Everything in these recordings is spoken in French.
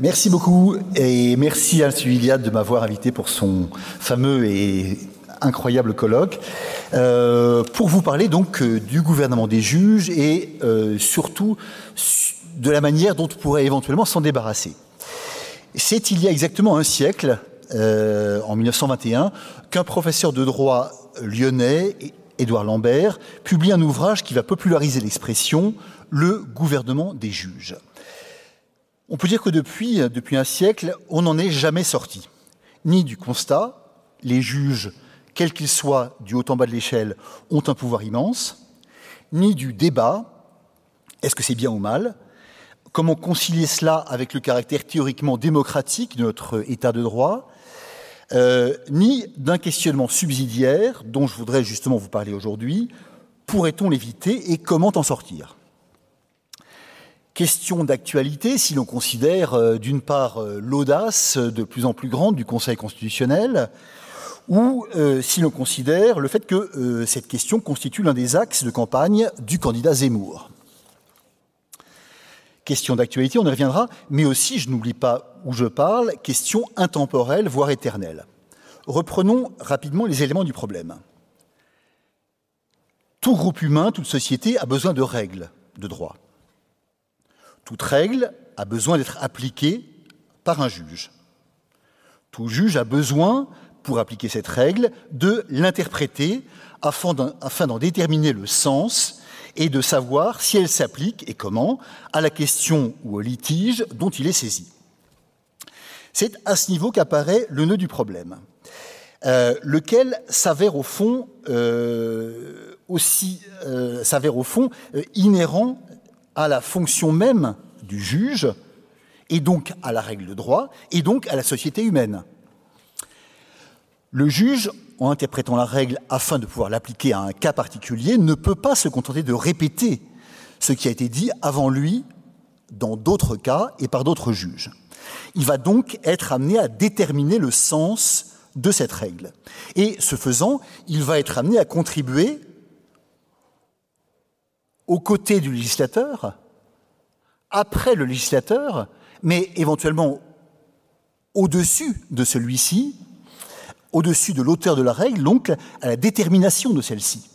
Merci beaucoup et merci à Iliade de m'avoir invité pour son fameux et incroyable colloque euh, pour vous parler donc euh, du gouvernement des juges et euh, surtout de la manière dont on pourrait éventuellement s'en débarrasser. C'est il y a exactement un siècle, en 1921, qu'un professeur de droit lyonnais, Édouard Lambert, publie un ouvrage qui va populariser l'expression le gouvernement des juges. On peut dire que depuis, depuis un siècle, on n'en est jamais sorti. Ni du constat, les juges, quels qu'ils soient, du haut en bas de l'échelle, ont un pouvoir immense, ni du débat, est-ce que c'est bien ou mal, comment concilier cela avec le caractère théoriquement démocratique de notre État de droit, euh, ni d'un questionnement subsidiaire dont je voudrais justement vous parler aujourd'hui, pourrait-on l'éviter et comment en sortir? Question d'actualité si l'on considère euh, d'une part euh, l'audace de plus en plus grande du Conseil constitutionnel, ou euh, si l'on considère le fait que cette question constitue l'un des axes de campagne du candidat Zemmour. Question d'actualité, on y reviendra, mais aussi, je n'oublie pas où je parle, question intemporelle, voire éternelle. Reprenons rapidement les éléments du problème. Tout groupe humain, toute société a besoin de règles de droit. Toute règle a besoin d'être appliquée par un juge. Tout juge a besoin, pour appliquer cette règle, de l'interpréter afin d'en déterminer le sens et de savoir si elle s'applique et comment à la question ou au litige dont il est saisi. C'est à ce niveau qu'apparaît le nœud du problème, euh, lequel s'avère au fond euh, euh, s'avère au fond inhérent à la fonction même du juge, et donc à la règle de droit, et donc à la société humaine. Le juge, en interprétant la règle afin de pouvoir l'appliquer à un cas particulier, ne peut pas se contenter de répéter ce qui a été dit avant lui dans d'autres cas et par d'autres juges. Il va donc être amené à déterminer le sens de cette règle. Et ce faisant, il va être amené à contribuer aux côtés du législateur, après le législateur, mais éventuellement au-dessus de celui-ci, au-dessus de l'auteur de la règle, donc à la détermination de celle-ci.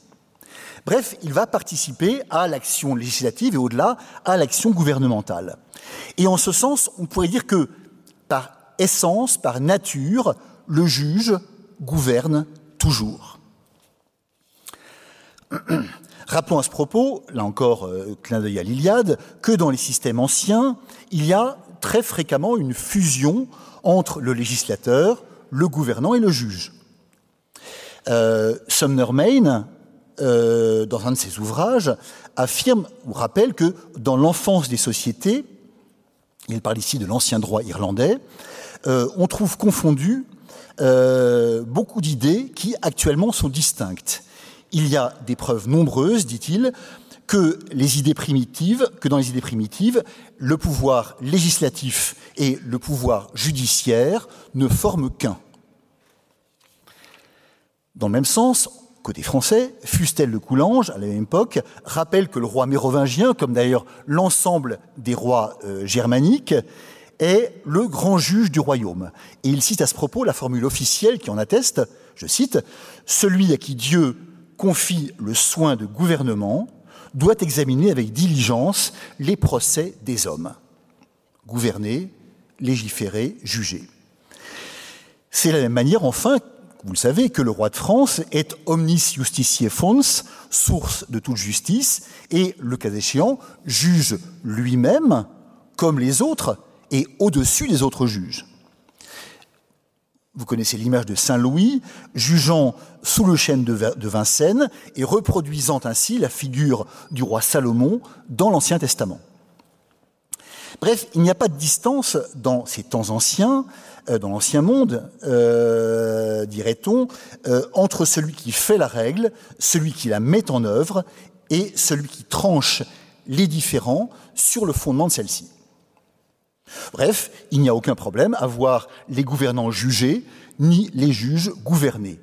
Bref, il va participer à l'action législative et au-delà à l'action gouvernementale. Et en ce sens, on pourrait dire que par essence, par nature, le juge gouverne toujours. Rappelons à ce propos, là encore, euh, clin d'œil à l'Iliade, que dans les systèmes anciens, il y a très fréquemment une fusion entre le législateur, le gouvernant et le juge. Euh, Sumner Maine, euh, dans un de ses ouvrages, affirme ou rappelle que dans l'enfance des sociétés, il parle ici de l'ancien droit irlandais, on trouve confondu beaucoup d'idées qui actuellement sont distinctes il y a des preuves nombreuses, dit-il, que les idées primitives, que dans les idées primitives, le pouvoir législatif et le pouvoir judiciaire ne forment qu'un. Dans le même sens, côté français, Fustel de Coulanges, à la même époque, rappelle que le roi mérovingien, comme d'ailleurs l'ensemble des rois euh, germaniques, est le grand juge du royaume. Et il cite à ce propos la formule officielle qui en atteste, je cite, Celui à qui Dieu confie le soin de gouvernement doit examiner avec diligence les procès des hommes. Gouverner, légiférer, juger. C'est la même manière, enfin, vous le savez, que le roi de France est omnis justitiae fons, source de toute justice, et, le cas échéant, juge lui-même, comme les autres, et au-dessus des autres juges. Vous connaissez l'image de Saint Louis, jugeant sous le chêne de Vincennes et reproduisant ainsi la figure du roi Salomon dans l'Ancien Testament. Bref, il n'y a pas de distance dans ces temps anciens, euh, dans l'ancien monde, euh, dirait-on, euh, entre celui qui fait la règle, celui qui la met en œuvre, et celui qui tranche les différends sur le fondement de celle-ci. Bref, il n'y a aucun problème à voir les gouvernants jugés, ni les juges gouvernés,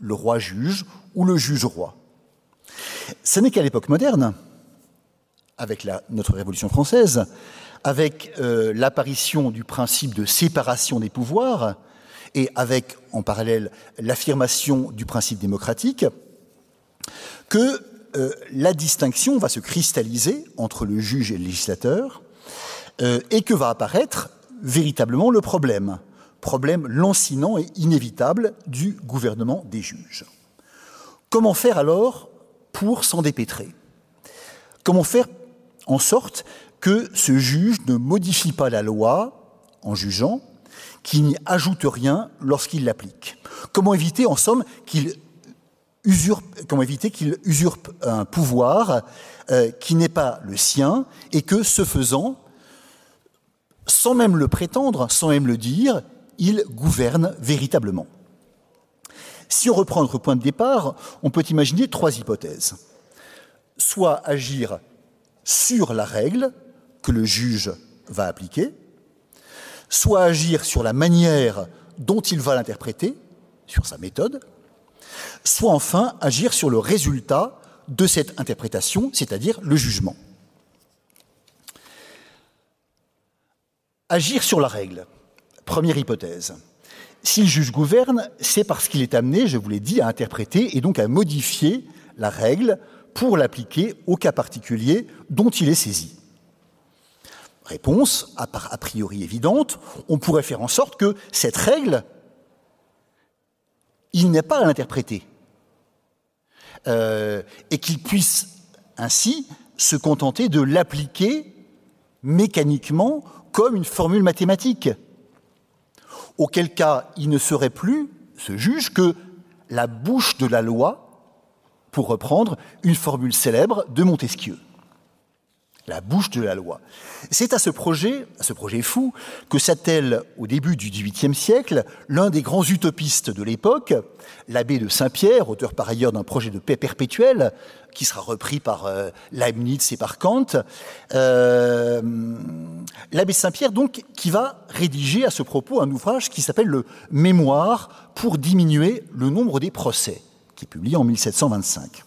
le roi juge ou le juge roi. Ce n'est qu'à l'époque moderne, avec notre Révolution française, avec euh, l'apparition du principe de séparation des pouvoirs et avec en parallèle l'affirmation du principe démocratique, que euh, la distinction va se cristalliser entre le juge et le législateur euh, et que va apparaître véritablement le problème, problème lancinant et inévitable du gouvernement des juges. Comment faire alors pour s'en dépêtrer? Comment faire en sorte que ce juge ne modifie pas la loi en jugeant, qu'il n'y ajoute rien lorsqu'il l'applique? Comment éviter, en somme, qu'il usurpe, qu'il usurpe un pouvoir euh, qui n'est pas le sien et que, ce faisant, sans même le prétendre, sans même le dire, il gouverne véritablement. Si on reprend notre point de départ, on peut imaginer trois hypothèses. Soit agir sur la règle que le juge va appliquer, soit agir sur la manière dont il va l'interpréter, sur sa méthode, soit enfin agir sur le résultat de cette interprétation, c'est-à-dire le jugement. Agir sur la règle. Première hypothèse. Si le juge gouverne, c'est parce qu'il est amené, je vous l'ai dit, à interpréter et donc à modifier la règle pour l'appliquer au cas particulier dont il est saisi. Réponse, a priori évidente, on pourrait faire en sorte que cette règle, il n'est pas à l'interpréter. Euh, et qu'il puisse ainsi se contenter de l'appliquer mécaniquement comme une formule mathématique. Auquel cas, il ne serait plus, ce juge, que la bouche de la loi, pour reprendre une formule célèbre de Montesquieu la bouche de la loi. C'est à ce projet, à ce projet fou, que s'attelle au début du XVIIIe siècle l'un des grands utopistes de l'époque, l'abbé de Saint-Pierre, auteur par ailleurs d'un projet de paix perpétuelle, qui sera repris par euh, Leibniz et par Kant. Euh, l'abbé Saint-Pierre, donc, qui va rédiger à ce propos un ouvrage qui s'appelle le Mémoire pour diminuer le nombre des procès, qui est publié en 1725.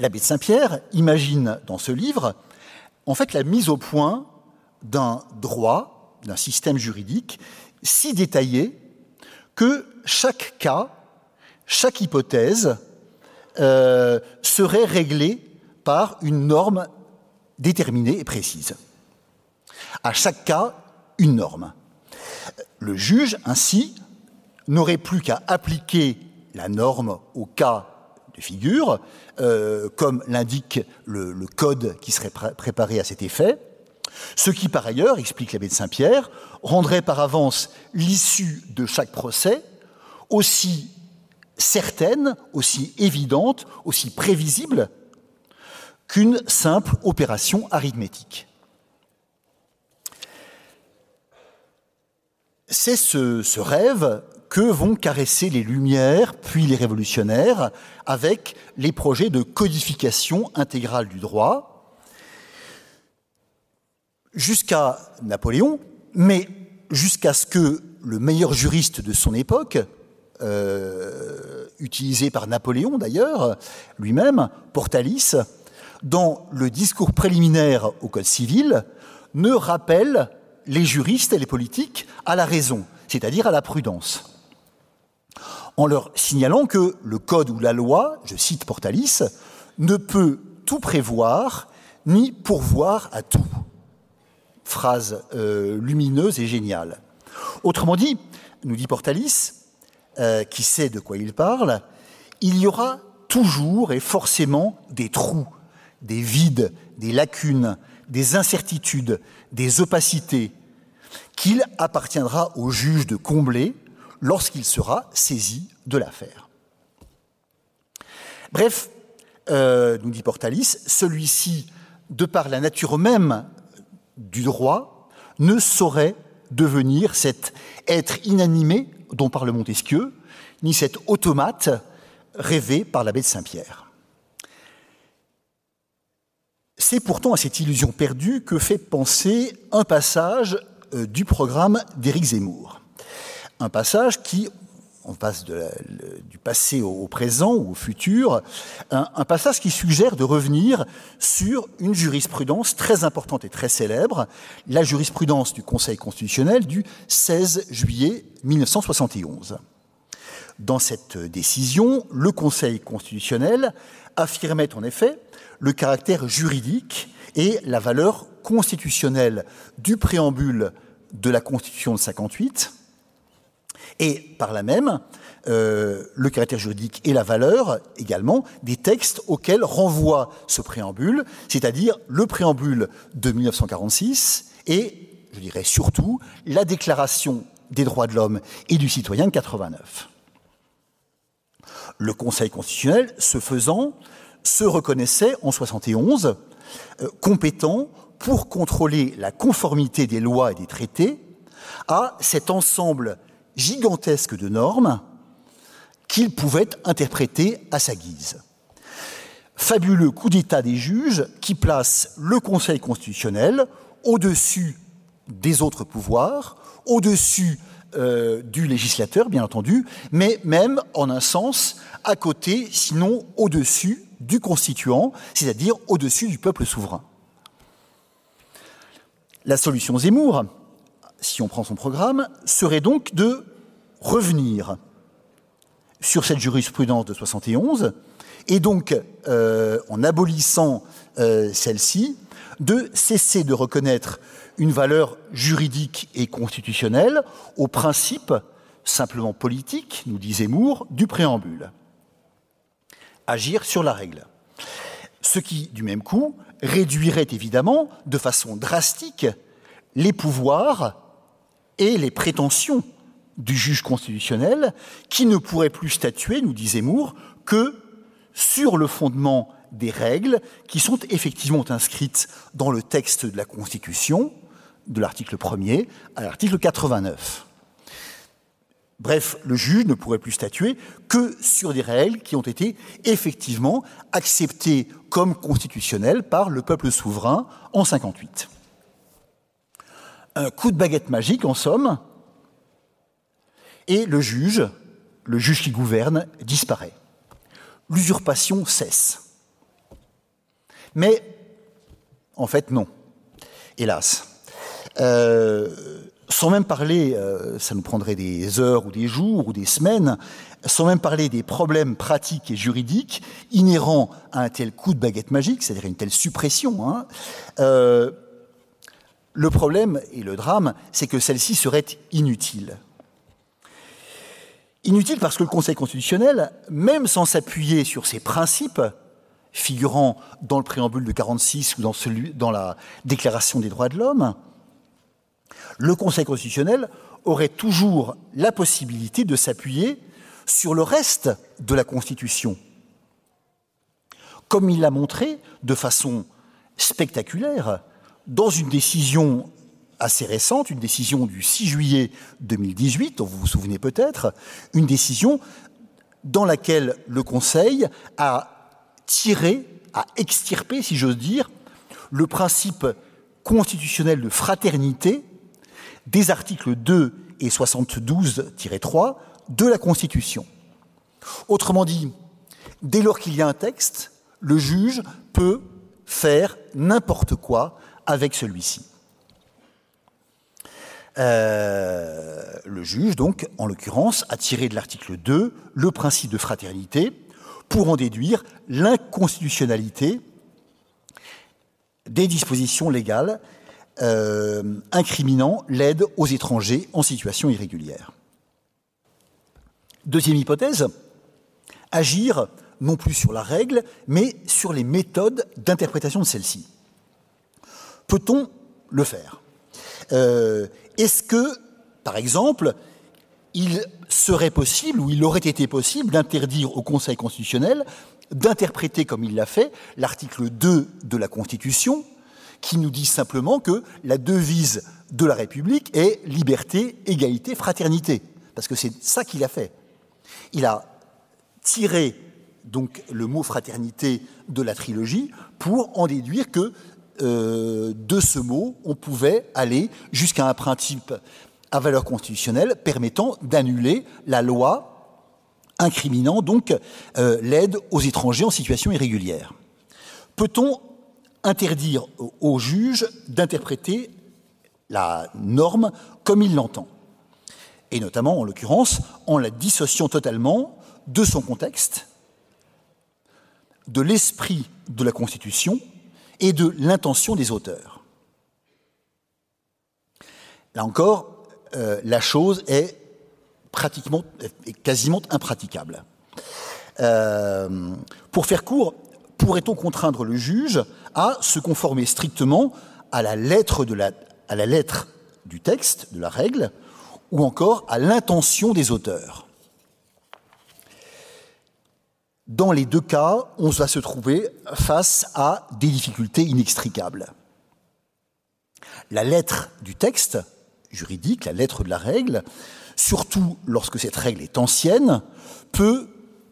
L'abbé de Saint-Pierre imagine dans ce livre, en fait, la mise au point d'un droit, d'un système juridique si détaillé que chaque cas, chaque hypothèse euh, serait réglée par une norme déterminée et précise. À chaque cas, une norme. Le juge, ainsi, n'aurait plus qu'à appliquer la norme au cas de figure, euh, comme l'indique le, code qui serait préparé à cet effet, ce qui par ailleurs, explique l'abbé de Saint-Pierre, rendrait par avance l'issue de chaque procès aussi certaine, aussi évidente, aussi prévisible qu'une simple opération arithmétique. C'est ce, rêve que vont caresser les Lumières, puis les révolutionnaires, avec les projets de codification intégrale du droit, jusqu'à Napoléon, mais jusqu'à ce que le meilleur juriste de son époque, euh, utilisé par Napoléon d'ailleurs, lui-même, Portalis, dans le discours préliminaire au Code civil, ne rappelle les juristes et les politiques à la raison, c'est-à-dire à la prudence en leur signalant que le code ou la loi, je cite Portalis, ne peut tout prévoir ni pourvoir à tout. Phrase euh, lumineuse et géniale. Autrement dit, nous dit Portalis, euh, qui sait de quoi il parle, il y aura toujours et forcément des trous, des vides, des lacunes, des incertitudes, des opacités, qu'il appartiendra au juge de combler lorsqu'il sera saisi de l'affaire. Bref, euh, nous dit Portalis, celui-ci, de par la nature même du droit, ne saurait devenir cet être inanimé dont parle Montesquieu, ni cet automate rêvé par l'abbé de Saint-Pierre. C'est pourtant à cette illusion perdue que fait penser un passage euh, du programme d'Éric Zemmour un passage qui, on passe du passé au, présent ou au futur, un, passage qui suggère de revenir sur une jurisprudence très importante et très célèbre, la jurisprudence du Conseil constitutionnel du 16 juillet 1971. Dans cette décision, le Conseil constitutionnel affirmait en effet le caractère juridique et la valeur constitutionnelle du préambule de la Constitution de 58, et par là même euh, le caractère juridique et la valeur également des textes auxquels renvoie ce préambule, c'est-à-dire le préambule de 1946 et, je dirais surtout, la Déclaration des droits de l'homme et du citoyen de 89. Le Conseil constitutionnel, ce faisant, se reconnaissait en 71 euh, compétent pour contrôler la conformité des lois et des traités à cet ensemble gigantesque de normes qu'il pouvait interpréter à sa guise. Fabuleux coup d'État des juges qui place le Conseil constitutionnel au-dessus des autres pouvoirs, au-dessus euh, du législateur, bien entendu, mais même en un sens à côté, sinon au-dessus du constituant, c'est-à-dire au-dessus du peuple souverain. La solution Zemmour, si on prend son programme, serait donc de revenir sur cette jurisprudence de 71 et donc, euh, en abolissant euh, celle-ci, de cesser de reconnaître une valeur juridique et constitutionnelle au principe simplement politique, nous dit Zemmour, du préambule. Agir sur la règle. Ce qui, du même coup, réduirait évidemment de façon drastique les pouvoirs et les prétentions du juge constitutionnel qui ne pourrait plus statuer, nous dit Zemmour, que sur le fondement des règles qui sont effectivement inscrites dans le texte de la Constitution, de l'article 1er à l'article 89. Bref, le juge ne pourrait plus statuer que sur des règles qui ont été effectivement acceptées comme constitutionnelles par le peuple souverain en 58. Un coup de baguette magique, en somme, et le juge, le juge qui gouverne, disparaît. L'usurpation cesse. Mais, en fait, non. Hélas. Euh, sans même parler, euh, ça nous prendrait des heures ou des jours ou des semaines, sans même parler des problèmes pratiques et juridiques inhérents à un tel coup de baguette magique, c'est-à-dire une telle suppression, hein, euh, le problème et le drame, c'est que celle-ci serait inutile. Inutile parce que le Conseil constitutionnel, même sans s'appuyer sur ces principes figurant dans le préambule de 46 ou dans, dans la Déclaration des droits de l'homme, le Conseil constitutionnel aurait toujours la possibilité de s'appuyer sur le reste de la Constitution, comme il l'a montré de façon spectaculaire dans une décision assez récente, une décision du 6 juillet 2018, dont vous vous souvenez peut-être, une décision dans laquelle le Conseil a tiré, a extirpé, si j'ose dire, le principe constitutionnel de fraternité des articles 2 et 72-3 de la Constitution. Autrement dit, dès lors qu'il y a un texte, le juge peut faire n'importe quoi avec celui-ci. Euh, le juge, donc, en l'occurrence, a tiré de l'article 2 le principe de fraternité pour en déduire l'inconstitutionnalité des dispositions légales euh, incriminant l'aide aux étrangers en situation irrégulière. Deuxième hypothèse, agir non plus sur la règle, mais sur les méthodes d'interprétation de celle-ci. Peut-on le faire euh, est-ce que, par exemple, il serait possible ou il aurait été possible d'interdire au Conseil constitutionnel d'interpréter, comme il l'a fait, l'article 2 de la Constitution, qui nous dit simplement que la devise de la République est liberté, égalité, fraternité. Parce que c'est ça qu'il a fait. Il a tiré donc le mot fraternité de la trilogie pour en déduire que euh, de ce mot, on pouvait aller jusqu'à un principe à valeur constitutionnelle permettant d'annuler la loi incriminant donc l'aide aux étrangers en situation irrégulière. Peut-on interdire au juge d'interpréter la norme comme il l'entend? Et notamment, en l'occurrence, en la dissociant totalement de son contexte, de l'esprit de la Constitution et de l'intention des auteurs. Là encore, euh, la chose est pratiquement, quasiment impraticable. Euh, pour faire court, pourrait-on contraindre le juge à se conformer strictement à la lettre du texte, de la règle, ou encore à l'intention des auteurs? Dans les deux cas, on va se trouver face à des difficultés inextricables. La lettre du texte juridique, la lettre de la règle, surtout lorsque cette règle est ancienne, peut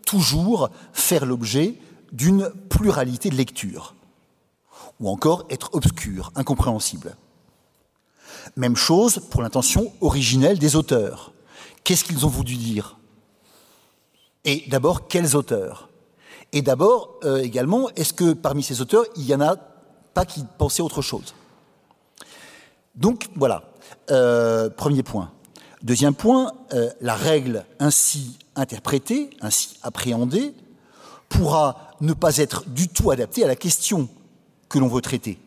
toujours faire l'objet d'une pluralité de lectures, ou encore être obscure, incompréhensible. Même chose pour l'intention originelle des auteurs. Qu'est-ce qu'ils ont voulu dire? Et d'abord, quels auteurs? Et d'abord, euh, également, est-ce que parmi ces auteurs, il n'y en a pas qui pensaient autre chose? Donc, voilà, euh, premier point. Deuxième point, euh, la règle ainsi interprétée, ainsi appréhendée, pourra ne pas être du tout adaptée à la question que l'on veut traiter.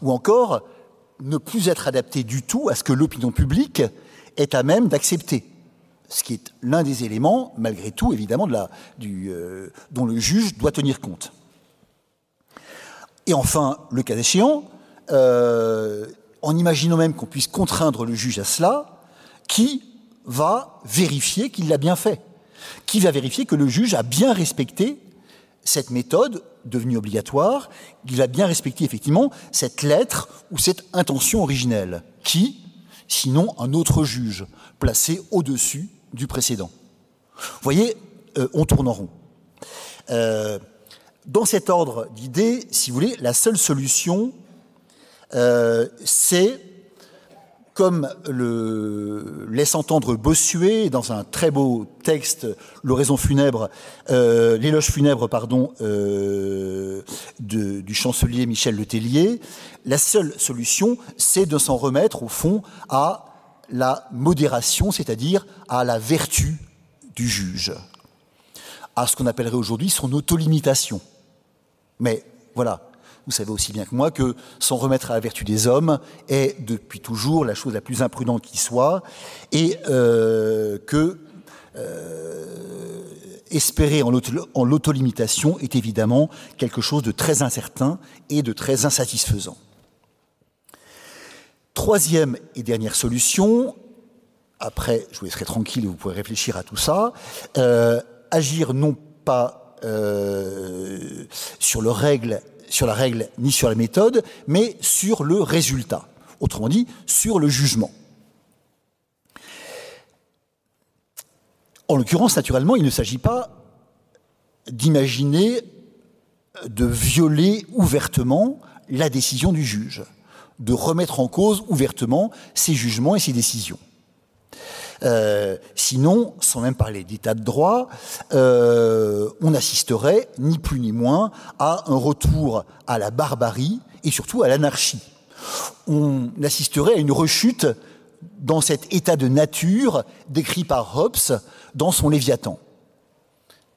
Ou encore, ne plus être adaptée du tout à ce que l'opinion publique est à même d'accepter. Ce qui est l'un des éléments, malgré tout, évidemment, euh, dont le juge doit tenir compte. Et enfin, le cas échéant, euh, en imaginant même qu'on puisse contraindre le juge à cela, qui va vérifier qu'il l'a bien fait? Qui va vérifier que le juge a bien respecté cette méthode devenue obligatoire, il a bien respecté effectivement cette lettre ou cette intention originelle? Qui Sinon un autre juge, placé au-dessus du précédent. Vous voyez, euh, on tourne en rond. Euh, dans cet ordre d'idées, si vous voulez, la seule solution, euh, c'est comme le laisse entendre Bossuet dans un très beau texte, l'oraison funèbre, euh, l'éloge funèbre, pardon, euh, du chancelier Michel Letellier, la seule solution, c'est de s'en remettre au fond à la modération, c'est-à-dire à la vertu du juge, à ce qu'on appellerait aujourd'hui son autolimitation. Mais voilà, vous savez aussi bien que moi que s'en remettre à la vertu des hommes est depuis toujours la chose la plus imprudente qui soit, et euh, que euh, espérer en l'autolimitation est évidemment quelque chose de très incertain et de très insatisfaisant. Troisième et dernière solution, après je vous laisserai tranquille, vous pourrez réfléchir à tout ça, euh, agir non pas sur le règle sur la règle ni sur la méthode, mais sur le résultat. Autrement dit, sur le jugement. En l'occurrence, naturellement, il ne s'agit pas d'imaginer de violer ouvertement la décision du juge, de remettre en cause ouvertement ses jugements et ses décisions. Euh, sinon, sans même parler d'état de droit, euh, on assisterait ni plus ni moins à un retour à la barbarie et surtout à l'anarchie. On assisterait à une rechute dans cet état de nature décrit par Hobbes dans son Léviathan,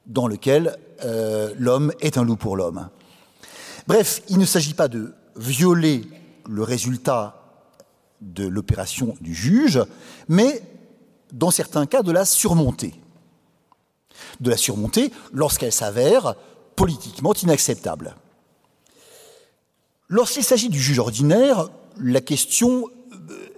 dans lequel euh, l'homme est un loup pour l'homme. Bref, il ne s'agit pas de violer le résultat de l'opération du juge, mais dans certains cas, de la surmonter. De la surmonter lorsqu'elle s'avère politiquement inacceptable. Lorsqu'il s'agit du juge ordinaire, la question euh,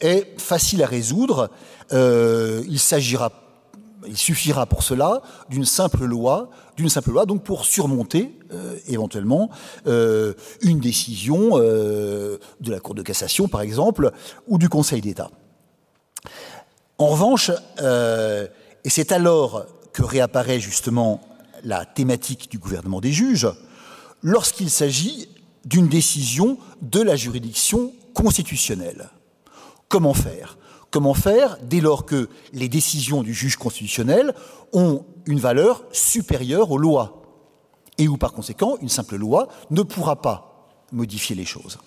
est facile à résoudre. Euh, il suffira pour cela d'une simple loi, d'une simple loi, donc pour surmonter euh, éventuellement une décision de la Cour de cassation, par exemple, ou du Conseil d'État. En revanche, euh, et c'est alors que réapparaît justement la thématique du gouvernement des juges, lorsqu'il s'agit d'une décision de la juridiction constitutionnelle. Comment faire? Comment faire dès lors que les décisions du juge constitutionnel ont une valeur supérieure aux lois et où par conséquent une simple loi ne pourra pas modifier les choses?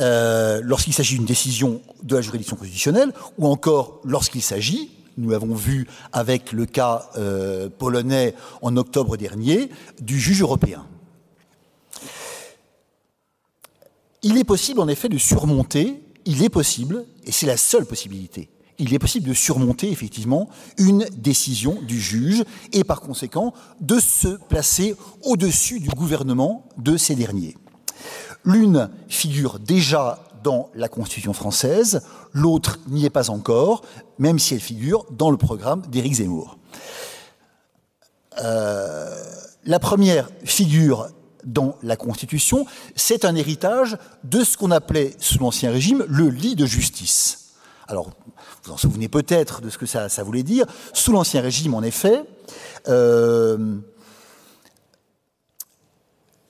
Euh, Lorsqu'il s'agit d'une décision de la juridiction constitutionnelle ou encore lorsqu'il s'agit nous l'avons vu avec le cas euh, polonais en octobre dernier, du juge européen. Il est possible en effet de surmonter, il est possible, et c'est la seule possibilité, il est possible de surmonter effectivement une décision du juge et par conséquent de se placer au-dessus du gouvernement de ces derniers. L'une figure déjà dans la Constitution française, l'autre n'y est pas encore, même si elle figure dans le programme d'Éric Zemmour. Euh, la première figure dans la Constitution, c'est un héritage de ce qu'on appelait sous l'Ancien Régime le lit de justice. Alors, vous en souvenez peut-être de ce que ça, voulait dire. Sous l'Ancien Régime, en effet, euh,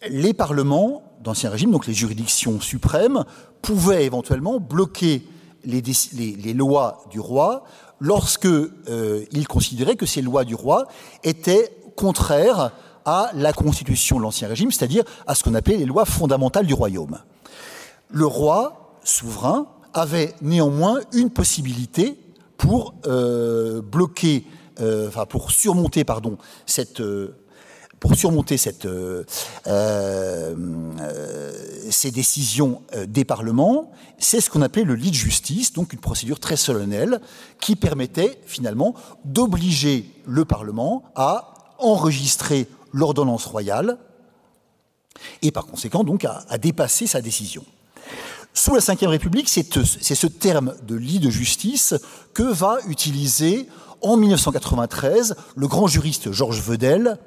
les parlements d'Ancien Régime, donc les juridictions suprêmes, pouvaient éventuellement bloquer les, lois du roi lorsque euh, il considérait que ces lois du roi étaient contraires à la constitution de l'Ancien Régime, c'est-à-dire à ce qu'on appelait les lois fondamentales du royaume. Le roi souverain avait néanmoins une possibilité pour euh, bloquer, euh, enfin pour surmonter, pardon, cette pour surmonter euh, euh, ces décisions euh, des parlements, c'est ce qu'on appelait le lit de justice, donc une procédure très solennelle qui permettait finalement d'obliger le Parlement à enregistrer l'ordonnance royale et par conséquent donc à, à dépasser sa décision. Sous la Ve République, c'est ce terme de lit de justice que va utiliser en 1993 le grand juriste Georges Vedel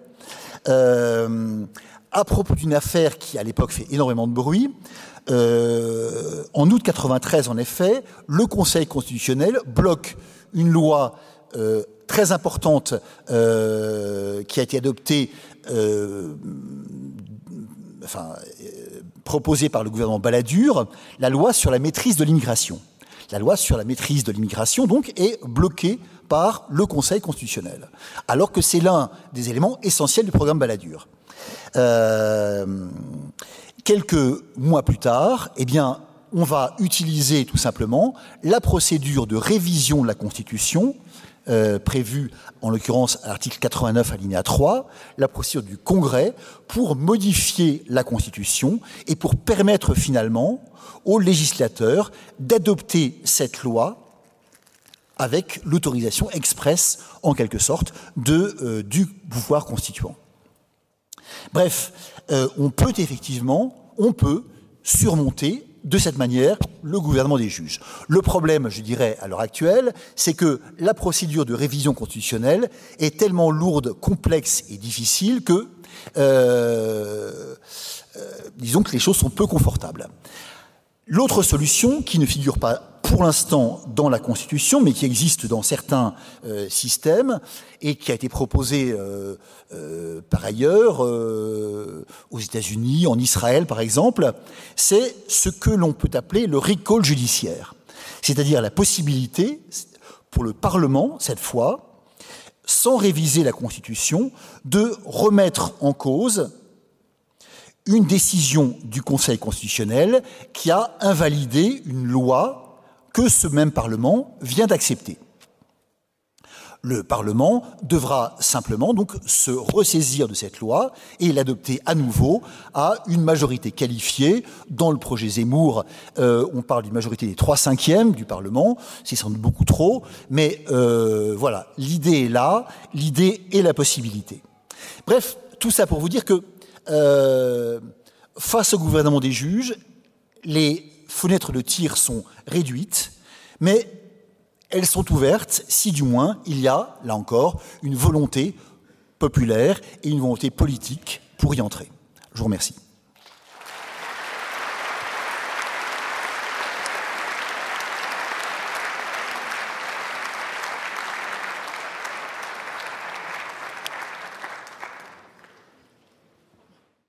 euh, à propos d'une affaire qui, à l'époque, fait énormément de bruit. Euh, en août 93, en effet, le Conseil constitutionnel bloque une loi euh, très importante qui a été adoptée, enfin, proposée par le gouvernement Balladur, la loi sur la maîtrise de l'immigration. La loi sur la maîtrise de l'immigration, donc, est bloquée par le Conseil constitutionnel, alors que c'est l'un des éléments essentiels du programme Balladur. Euh, quelques mois plus tard, eh on va utiliser tout simplement la procédure de révision de la Constitution euh, prévue en l'occurrence à l'article 89 alinéa 3, la procédure du Congrès pour modifier la Constitution et pour permettre finalement aux législateurs d'adopter cette loi avec l'autorisation expresse, en quelque sorte, de, euh, du pouvoir constituant. Bref, euh, on peut effectivement, on peut surmonter de cette manière le gouvernement des juges. Le problème, je dirais, à l'heure actuelle, c'est que la procédure de révision constitutionnelle est tellement lourde, complexe et difficile que, euh, disons que les choses sont peu confortables. L'autre solution, qui ne figure pas pour l'instant dans la Constitution, mais qui existe dans certains euh, systèmes et qui a été proposée euh, euh, par ailleurs aux États-Unis, en Israël par exemple, c'est ce que l'on peut appeler le recall judiciaire, c'est-à-dire la possibilité pour le Parlement, cette fois, sans réviser la Constitution, de remettre en cause une décision du Conseil constitutionnel qui a invalidé une loi que ce même Parlement vient d'accepter. Le Parlement devra simplement donc se ressaisir de cette loi et l'adopter à nouveau à une majorité qualifiée. Dans le projet Zemmour, euh, on parle d'une majorité des trois cinquièmes du Parlement, c'est sans doute beaucoup trop, mais euh, voilà, l'idée est là, l'idée est la possibilité. Bref, tout ça pour vous dire que euh, face au gouvernement des juges, les fenêtres de tir sont réduites, mais elles sont ouvertes si du moins il y a, là encore, une volonté populaire et une volonté politique pour y entrer. Je vous remercie.